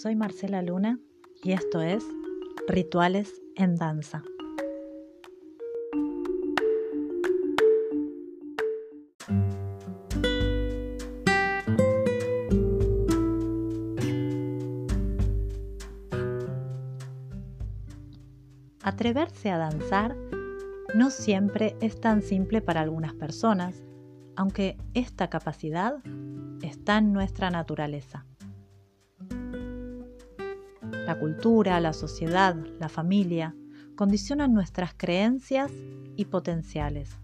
Soy Marcela Luna y esto es Rituales en Danza. Atreverse a danzar no siempre es tan simple para algunas personas, aunque esta capacidad está en nuestra naturaleza. La cultura, la sociedad, la familia condicionan nuestras creencias y potenciales.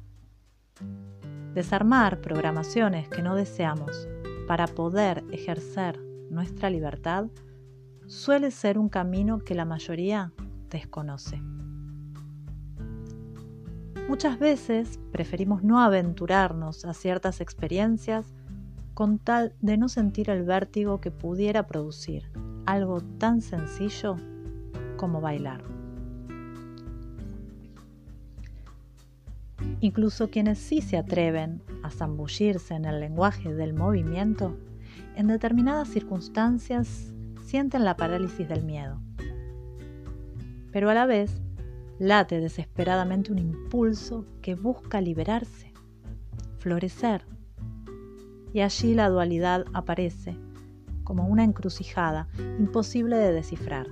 Desarmar programaciones que no deseamos para poder ejercer nuestra libertad suele ser un camino que la mayoría desconoce. Muchas veces preferimos no aventurarnos a ciertas experiencias con tal de no sentir el vértigo que pudiera producir algo tan sencillo como bailar. Incluso quienes sí se atreven a zambullirse en el lenguaje del movimiento, en determinadas circunstancias sienten la parálisis del miedo. Pero a la vez late desesperadamente un impulso que busca liberarse, florecer. Y allí la dualidad aparece como una encrucijada imposible de descifrar.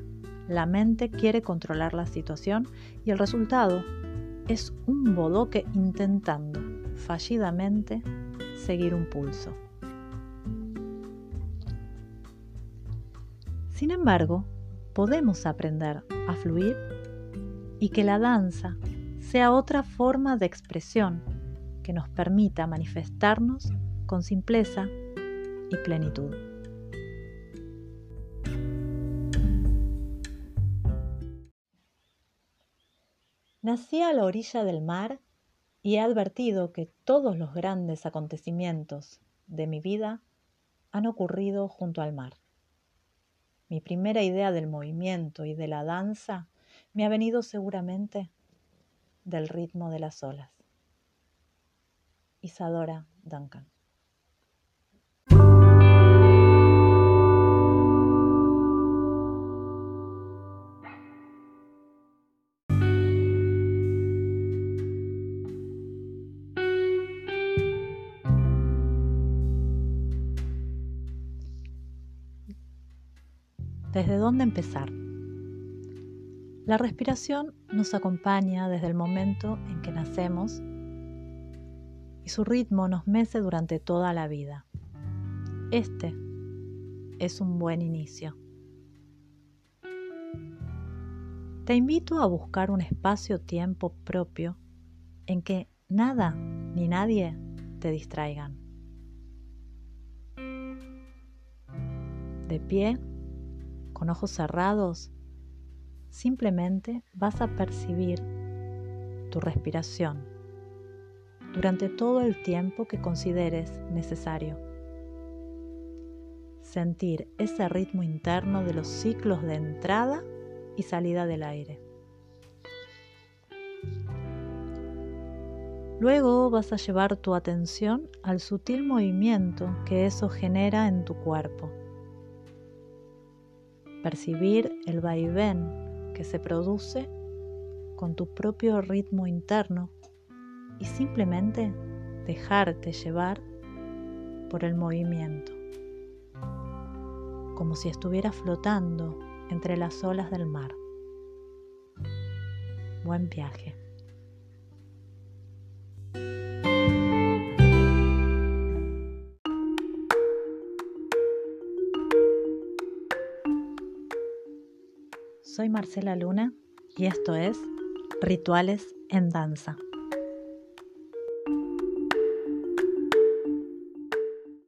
La mente quiere controlar la situación y el resultado es un bodoque intentando fallidamente seguir un pulso. Sin embargo, podemos aprender a fluir y que la danza sea otra forma de expresión que nos permita manifestarnos con simpleza y plenitud. Nací a la orilla del mar y he advertido que todos los grandes acontecimientos de mi vida han ocurrido junto al mar. Mi primera idea del movimiento y de la danza me ha venido seguramente del ritmo de las olas. Isadora Duncan. ¿Desde dónde empezar? La respiración nos acompaña desde el momento en que nacemos y su ritmo nos mece durante toda la vida. Este es un buen inicio. Te invito a buscar un espacio-tiempo propio en que nada ni nadie te distraigan. De pie, con ojos cerrados, simplemente vas a percibir tu respiración durante todo el tiempo que consideres necesario. Sentir ese ritmo interno de los ciclos de entrada y salida del aire. Luego vas a llevar tu atención al sutil movimiento que eso genera en tu cuerpo percibir el vaivén que se produce con tu propio ritmo interno y simplemente dejarte llevar por el movimiento, como si estuvieras flotando entre las olas del mar. Buen viaje. Soy Marcela Luna y esto es Rituales en Danza.